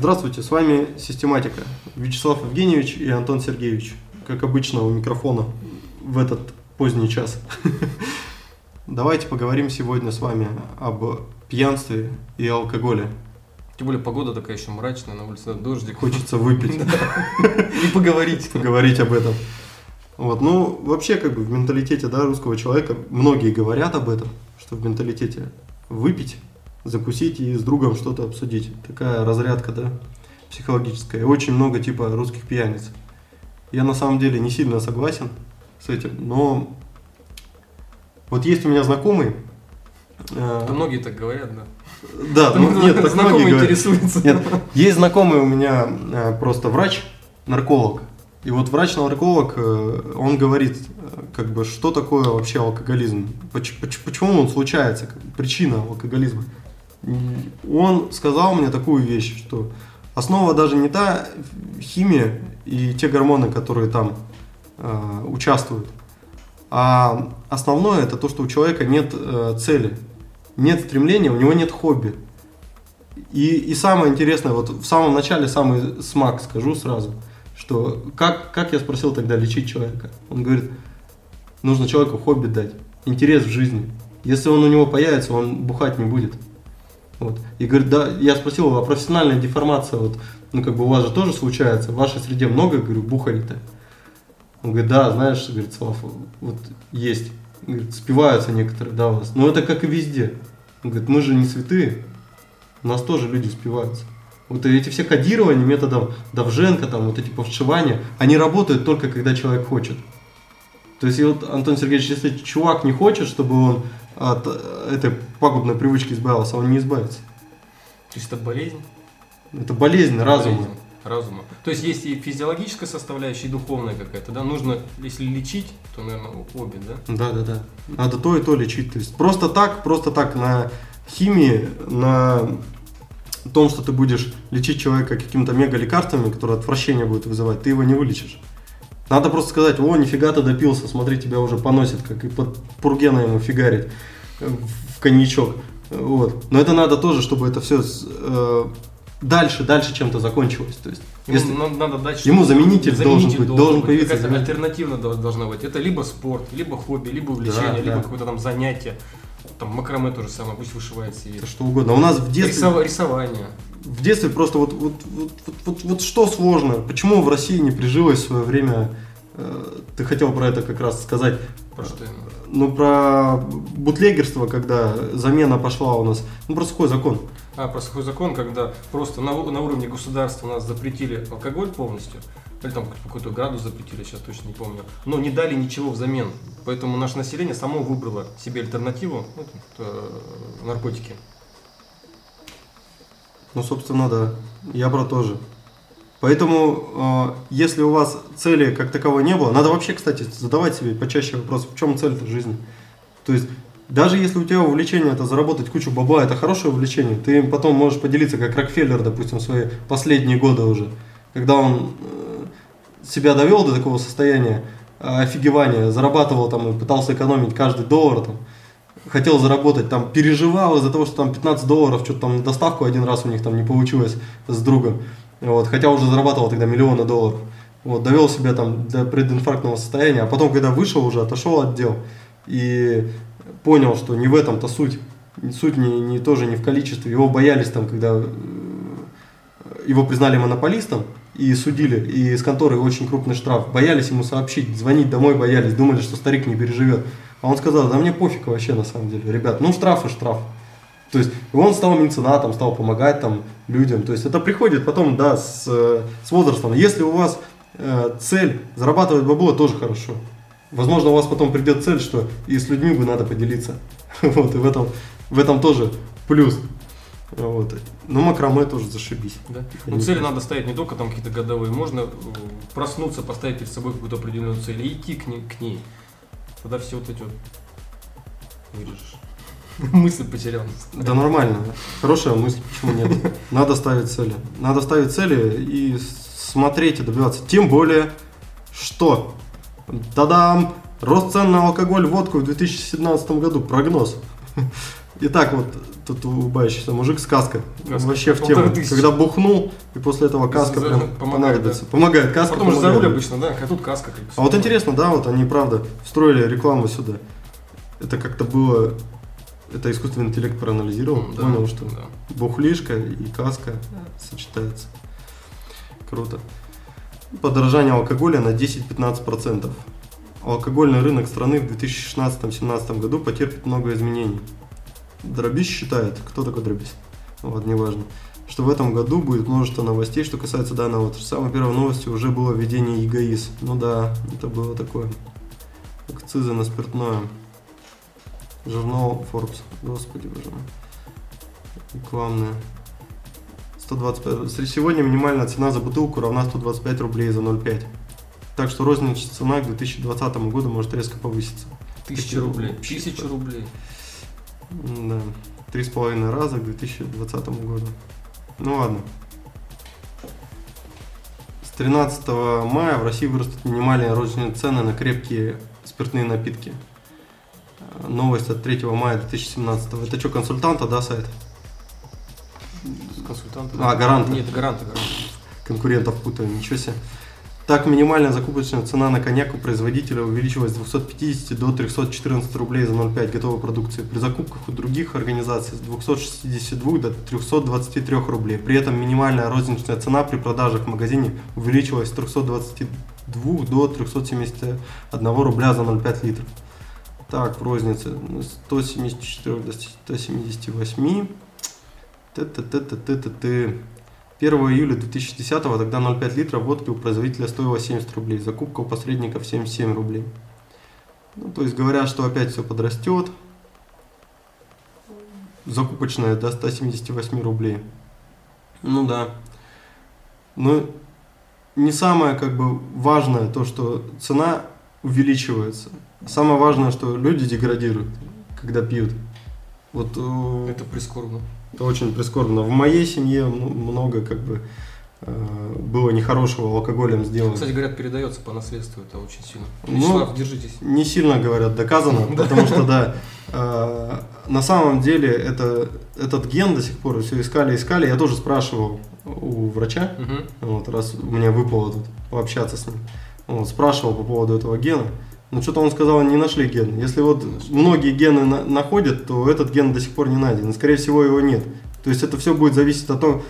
Здравствуйте, с вами Систематика. Вячеслав Евгеньевич и Антон Сергеевич. Как обычно у микрофона в этот поздний час. Давайте поговорим сегодня с вами об пьянстве и алкоголе. Тем более погода такая еще мрачная, на улице дождик. Хочется выпить. И поговорить. Поговорить об этом. Вот, ну, вообще, как бы в менталитете да, русского человека многие говорят об этом, что в менталитете выпить, закусить и с другом что-то обсудить. Такая разрядка, да, психологическая. И очень много типа русских пьяниц. Я на самом деле не сильно согласен с этим, но вот есть у меня знакомый. э, Да многие так говорят, да. Да, ну, нет, так знакомые интересуются. Нет, есть знакомый у меня э, просто врач, нарколог. И вот врач-нарколог, э, он говорит, э, как бы, что такое вообще алкоголизм, Поч- поч- почему он случается, причина алкоголизма. Он сказал мне такую вещь, что основа даже не та химия и те гормоны, которые там э, участвуют, а основное это то, что у человека нет э, цели, нет стремления, у него нет хобби. И, и самое интересное, вот в самом начале самый смак скажу сразу, что как, как я спросил тогда лечить человека? Он говорит, нужно человеку хобби дать, интерес в жизни. Если он у него появится, он бухать не будет. Вот. И говорит, да, я спросил а профессиональная деформация, вот, ну как бы у вас же тоже случается, в вашей среде много, говорю, бухарей-то? Он говорит, да, знаешь, говорит, Слав, вот есть. Говорит, спиваются некоторые, да, у нас. Но это как и везде. Он говорит, мы же не святые, у нас тоже люди спиваются. Вот эти все кодирования методом Давженко, там, вот эти повшивания, они работают только когда человек хочет. То есть, и вот, Антон Сергеевич, если чувак не хочет, чтобы он от э, этой пагубной привычки избавился, он не избавится. То есть это болезнь? Это болезнь разума. Болезнь Разума. То есть есть и физиологическая составляющая, и духовная какая-то, да? Нужно, если лечить, то, наверное, обе, да? Да, да, да. Надо то и то лечить. То есть просто так, просто так на химии, на том, что ты будешь лечить человека какими-то мега лекарствами, которые отвращение будут вызывать, ты его не вылечишь. Надо просто сказать, о, нифига ты допился, смотри, тебя уже поносит, как и под пургена ему фигарить э, в коньячок. Вот. Но это надо тоже, чтобы это все дальше, дальше чем-то закончилось. То есть, Ему если- надо, дать Ему что-то. заменитель должен быть, должен появиться Какая-то заменитель. альтернатива дол- должна быть. Это либо спорт, либо хобби, либо увлечение, Да, либо да. какое-то там занятие. Там макраме то же самое, пусть вышивается. И... что угодно. У нас в детстве... Рисова- рисование. В детстве просто вот, вот, вот, вот, вот, вот что сложно? Почему в России не прижилось в свое время? э, Ты хотел про это как раз сказать. Про что именно? Ну, про бутлегерство, когда замена пошла у нас. Ну, про сухой закон. А, про сухой закон, когда просто на, на уровне государства нас запретили алкоголь полностью, или там какой-то градус запретили, сейчас точно не помню, но не дали ничего взамен. Поэтому наше население само выбрало себе альтернативу, ну, э, наркотики. Ну, собственно, да. Я про то же. Поэтому, э, если у вас цели как таковой не было, надо вообще, кстати, задавать себе почаще вопрос, в чем цель в жизни. То есть, даже если у тебя увлечение это заработать кучу бабла, это хорошее увлечение, ты потом можешь поделиться, как Рокфеллер, допустим, свои последние годы уже, когда он э, себя довел до такого состояния э, офигевания, зарабатывал там и пытался экономить каждый доллар там, хотел заработать, там переживал из-за того, что там 15 долларов, что-то там доставку один раз у них там не получилось с другом. Вот, хотя уже зарабатывал тогда миллионы долларов. Вот, довел себя там до прединфарктного состояния, а потом, когда вышел уже, отошел от дел и понял, что не в этом-то суть. Суть не, не тоже не в количестве. Его боялись там, когда э, его признали монополистом и судили, и из конторы очень крупный штраф. Боялись ему сообщить, звонить домой боялись, думали, что старик не переживет. А он сказал, да мне пофиг вообще на самом деле, ребят, ну штраф и штраф. То есть он стал меценатом, стал помогать там людям. То есть это приходит потом, да, с, э, с возрастом. Если у вас э, цель зарабатывать бабло, тоже хорошо. Возможно, у вас потом придет цель, что и с людьми бы надо поделиться. Вот, и в этом, в этом тоже плюс. Вот. Но макраме тоже зашибись. Да? Я Ну, цели знаю. надо ставить не только там какие-то годовые, можно э, проснуться, поставить перед собой какую-то определенную цель и идти к ней. К ней. Тогда все вот эти вот вырежешь. Мысль потерял. Да нормально. Хорошая мысль, почему нет? Надо ставить цели. Надо ставить цели и смотреть и добиваться. Тем более, что? Тадам! Рост цен на алкоголь, водку в 2017 году. Прогноз. Итак, вот тут улыбающийся мужик с каской. Каска. Вообще в тему. тысячи. Когда бухнул, и после этого каска За- прям помогает, понадобится. да. Помогает, каска Потом же за руль помогает. обычно, да, а тут каска. Как. А вот интересно, да, вот они, правда, встроили рекламу сюда. Это как-то было... Это искусственный интеллект проанализировал, да, понял, что да. бухлишка и каска сочетается. Круто. Подорожание алкоголя на 10-15%. Алкогольный рынок страны в 2016-2017 году потерпит много изменений. Дробись считает, кто такой Дробись? Вот, неважно. Что в этом году будет множество новостей, что касается данного отрасли. Самой первой новостью уже было введение ЕГАИС. Ну да, это было такое. Акцизы на спиртное. Журнал Forbes. Господи боже мой. Рекламная. 125. Сре- Сегодня минимальная цена за бутылку равна 125 рублей за 0,5. Так что розничная цена к 2020 году может резко повыситься. Тысяча рублей. Тысяча рублей. Да. Три с половиной раза к 2020 году. Ну ладно. С 13 мая в России вырастут минимальные розничные цены на крепкие спиртные напитки. Э, Новость от 3 мая 2017. Это что, консультанта, да, сайт? Консультант. А, гаранты. Нет, гаранты, гаранты. конкурентов путаю, ничего себе. Так, минимальная закупочная цена на коньяк у производителя увеличилась с 250 до 314 рублей за 0,5 готовой продукции. При закупках у других организаций с 262 до 323 рублей. При этом минимальная розничная цена при продажах в магазине увеличилась с 322 до 371 рубля за 0,5 литров. Так, в рознице ну, с 174 до 178. Т-т-т-т-т-т-т. 1 июля 2010 тогда 0,5 литра водки у производителя стоила 70 рублей, закупка у посредников 77 рублей. Ну, то есть говорят, что опять все подрастет. Закупочная до 178 рублей. Ну да. Но не самое как бы важное то, что цена увеличивается. Самое важное, что люди деградируют, когда пьют. Вот э, Это прискорбно. это очень прискорбно. В моей семье много как бы э, было нехорошего алкоголем сделано. Кстати, говорят, передается по наследству, это очень сильно. Ну, Вячеслав, держитесь. Не сильно, говорят, доказано, потому что, да, э, на самом деле это, этот ген до сих пор все искали, искали. Я тоже спрашивал у врача, вот, раз мне выпало тут пообщаться с ним, вот, спрашивал по поводу этого гена. Но что-то он сказал, не нашли ген. Если вот многие гены на- находят, то этот ген до сих пор не найден. И, скорее всего, его нет. То есть это все будет зависеть от того,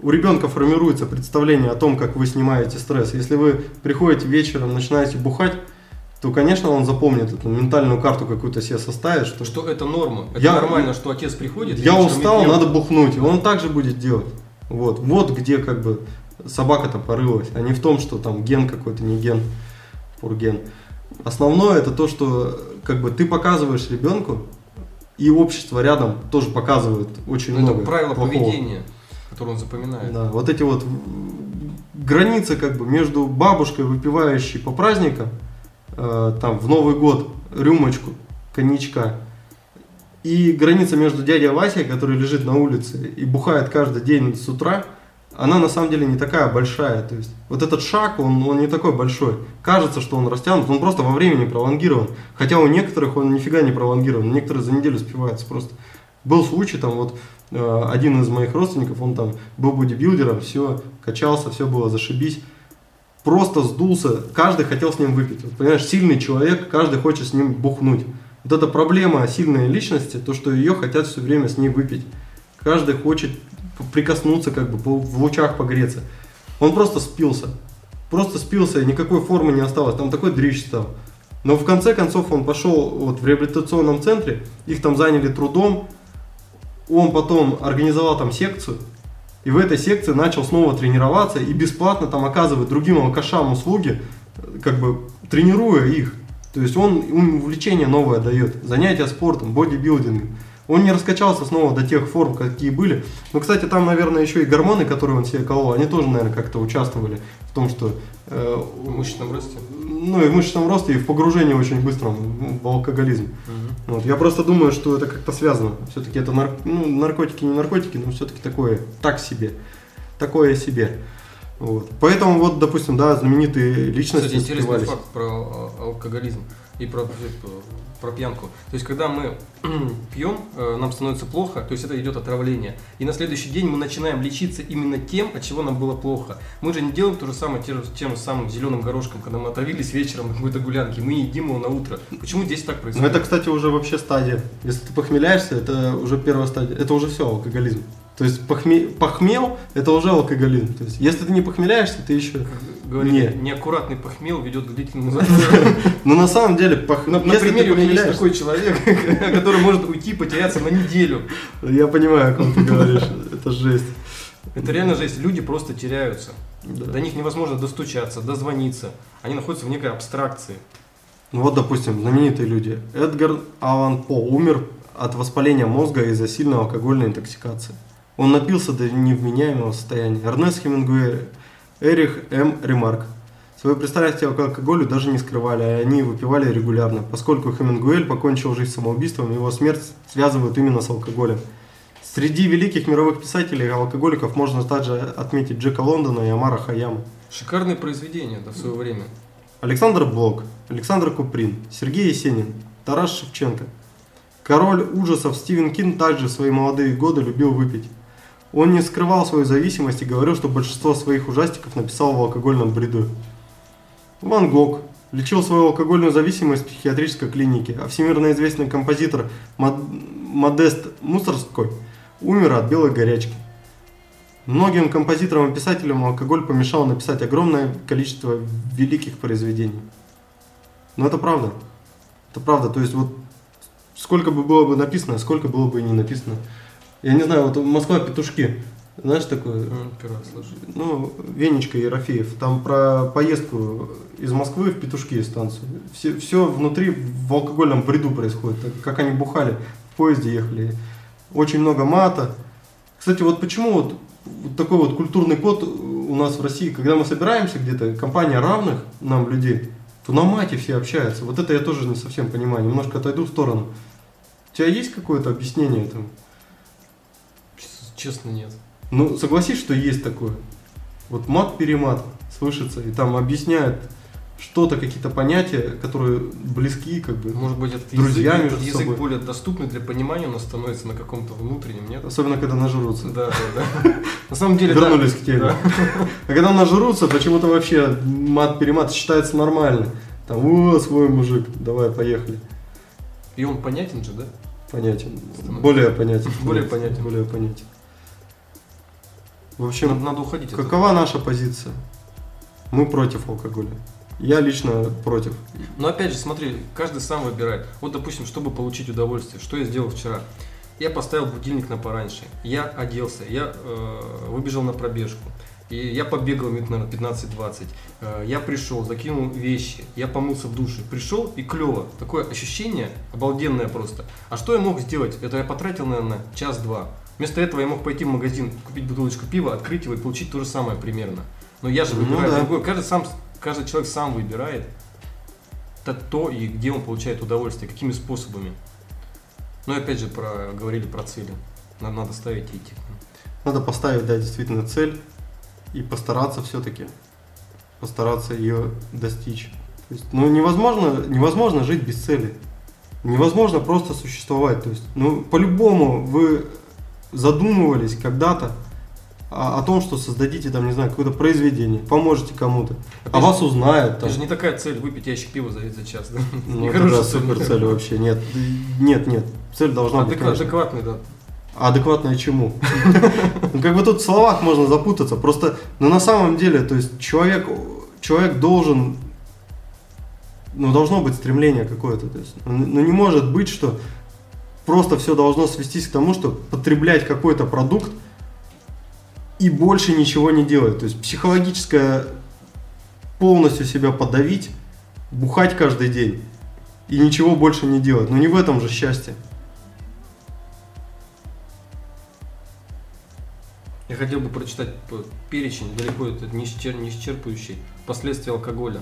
у ребенка формируется представление о том, как вы снимаете стресс. Если вы приходите вечером, начинаете бухать, то, конечно, он запомнит эту ментальную карту какую-то себе составит, что, Что это норма. Это Я- нормально, что отец приходит. я устал, пьет. надо бухнуть. И он также будет делать. Вот, вот где как бы собака-то порылась, а не в том, что там ген какой-то, не ген, пурген. Основное это то, что как бы ты показываешь ребенку, и общество рядом тоже показывает очень Ну, много это правило плохого. поведения, которое он запоминает. Да, вот эти вот границы как бы между бабушкой, выпивающей по праздникам, э, там в Новый год рюмочку коньячка, и граница между дядей Васей, который лежит на улице и бухает каждый день с утра, она на самом деле не такая большая. То есть вот этот шаг, он, он не такой большой. Кажется, что он растянут, он просто во времени пролонгирован. Хотя у некоторых он нифига не пролонгирован, некоторые за неделю спиваются просто. Был случай, там вот э, один из моих родственников, он там был бодибилдером, все, качался, все было зашибись. Просто сдулся, каждый хотел с ним выпить. Вот, понимаешь, сильный человек, каждый хочет с ним бухнуть. Вот эта проблема сильной личности, то, что ее хотят все время с ней выпить. Каждый хочет прикоснуться, как бы в лучах погреться. Он просто спился. Просто спился, никакой формы не осталось. Там такой дрищ стал. Но в конце концов он пошел вот в реабилитационном центре, их там заняли трудом. Он потом организовал там секцию, и в этой секции начал снова тренироваться и бесплатно там оказывает другим алкашам услуги, как бы тренируя их. То есть он им увлечение новое дает, занятия спортом, бодибилдингом. Он не раскачался снова до тех форм, какие были. Но, кстати, там, наверное, еще и гормоны, которые он себе колол, они тоже, наверное, как-то участвовали в том, что э, В мышечном росте. ну и в мышечном росте, и в погружении очень быстром в алкоголизм. Вот. Я просто думаю, что это как-то связано. Все-таки это нар- ну, наркотики, не наркотики, но все-таки такое, так себе. Такое себе. Вот. Поэтому вот, допустим, да, знаменитые личности Кстати, интересный факт про а, алкоголизм и про, про пьянку. То есть, когда мы пьем, э, нам становится плохо, то есть это идет отравление. И на следующий день мы начинаем лечиться именно тем, от чего нам было плохо. Мы же не делаем то же самое тем, тем самым зеленым горошком, когда мы отравились вечером на какой-то гулянке, мы едим его на утро. Почему здесь так происходит? это, кстати, уже вообще стадия. Если ты похмеляешься, это уже первая стадия. Это уже все алкоголизм. То есть похме... похмел это уже алкоголизм. То есть если ты не похмеляешься, ты еще. Говорили, Не. неаккуратный похмел ведет к длительному запою. Но на самом деле пох... На, если ты примере у меня есть такой человек, который может уйти, потеряться на неделю. Я понимаю, о ком ты говоришь. Это жесть. Это реально жесть. Люди просто теряются. Да. До них невозможно достучаться, дозвониться. Они находятся в некой абстракции. Ну вот, допустим, знаменитые люди. Эдгар Аллан По умер от воспаления мозга из-за сильной алкогольной интоксикации. Он напился до невменяемого состояния. Эрнест Хемингуэй, Эрих М. Ремарк. Свое пристрастие к алкоголю даже не скрывали, а они выпивали регулярно. Поскольку Хемингуэль покончил жизнь самоубийством, его смерть связывают именно с алкоголем. Среди великих мировых писателей и алкоголиков можно также отметить Джека Лондона и Амара Хаяма. Шикарные произведения да, в свое время. Александр Блок, Александр Куприн, Сергей Есенин, Тарас Шевченко. Король ужасов Стивен Кин также в свои молодые годы любил выпить. Он не скрывал свою зависимость и говорил, что большинство своих ужастиков написал в алкогольном бреду. Ван Гог лечил свою алкогольную зависимость в психиатрической клинике, а всемирно известный композитор Мод- Модест Мусорской умер от белой горячки. Многим композиторам и писателям алкоголь помешал написать огромное количество великих произведений. Но это правда. Это правда. То есть вот сколько бы было бы написано, сколько было бы и не написано. Я не знаю, вот Москва петушки. Знаешь такое? М, Первый раз слышу. Ну, Венечка Ерофеев. Там про поездку из Москвы в Петушки станцию. Все, все внутри в алкогольном бреду происходит. Как они бухали, в поезде ехали. Очень много мата. Кстати, вот почему вот, вот такой вот культурный код у нас в России, когда мы собираемся где-то, компания равных нам людей, то на мате все общаются. Вот это я тоже не совсем понимаю. Немножко отойду в сторону. У тебя есть какое-то объяснение этому? Чес- Честно, нет. Ну, согласись, что есть такое. Вот мат-перемат слышится, и там объясняют что-то, какие-то понятия, которые близки, как бы. Может быть, этот Друзья язык, этот язык собой. более доступный для понимания, но становится на каком-то внутреннем, нет? Особенно, когда нажрутся. Да, да, да. На самом деле. Вернулись к теме. А когда нажрутся, почему-то вообще мат-перемат считается нормально. Там, о, свой мужик, давай, поехали. И он понятен же, да? Понятен. Более понятен. Более понятен. Более понятен. В Надо, общем, надо уходить. от какова наша позиция? Мы против алкоголя. Я лично против. Но опять же, смотри, каждый сам выбирает. Вот, допустим, чтобы получить удовольствие, что я сделал вчера? Я поставил будильник на пораньше, я оделся, я э, выбежал на пробежку, и я побегал минут, наверное, 15-20. Э, я пришел, закинул вещи, я помылся в душе, пришел и клево. Такое ощущение обалденное просто. А что я мог сделать? Это я потратил, наверное, час-два. Вместо этого я мог пойти в магазин, купить бутылочку пива, открыть его и получить то же самое примерно. Но я же Ну выбираю да. другое. Каждый, сам, каждый человек сам выбирает то, то и где он получает удовольствие, какими способами. Ну и опять же про, говорили про цели. Надо, надо ставить и идти. Надо поставить, да, действительно цель и постараться все-таки, постараться ее достичь. То есть, ну, невозможно, невозможно жить без цели. Невозможно просто существовать. То есть, ну, по-любому вы задумывались когда-то о, о том, что создадите там, не знаю, какое-то произведение, поможете кому-то, а Опять вас же- узнают там. Это же не такая цель выпить ящик пива за, за час, да? Ну, это супер цель вообще. Нет, нет, нет. Цель должна быть, адекватный, да. А адекватное чему? Ну, как бы тут в словах можно запутаться. Просто, ну, на самом деле, то есть человек, человек должен, ну, должно быть стремление какое-то. То есть, ну, ну, не может быть, что просто все должно свестись к тому, что потреблять какой-то продукт и больше ничего не делать. То есть психологическое полностью себя подавить, бухать каждый день и ничего больше не делать. Но не в этом же счастье. Я хотел бы прочитать перечень, далеко это не исчер- не исчерпывающий, последствий алкоголя.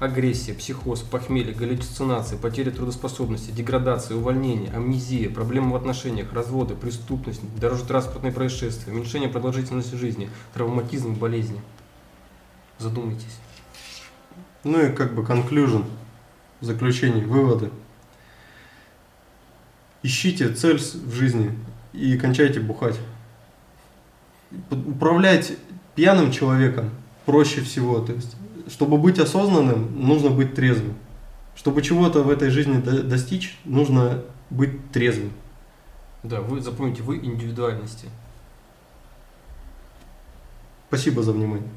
Агрессия, психоз, похмелье, галлюцинации, потеря трудоспособности, деградация, увольнение, амнезия, проблемы в отношениях, разводы, преступность, дорожно-транспортные происшествия, уменьшение продолжительности жизни, травматизм, болезни. Задумайтесь. Ну и как бы conclusion, заключение, выводы. Ищите цель в жизни и кончайте бухать. Управлять пьяным человеком проще всего. То есть, чтобы быть осознанным, нужно быть трезвым. Чтобы чего-то в этой жизни до- достичь, нужно быть трезвым. Да, вы запомните, вы индивидуальности. Спасибо за внимание.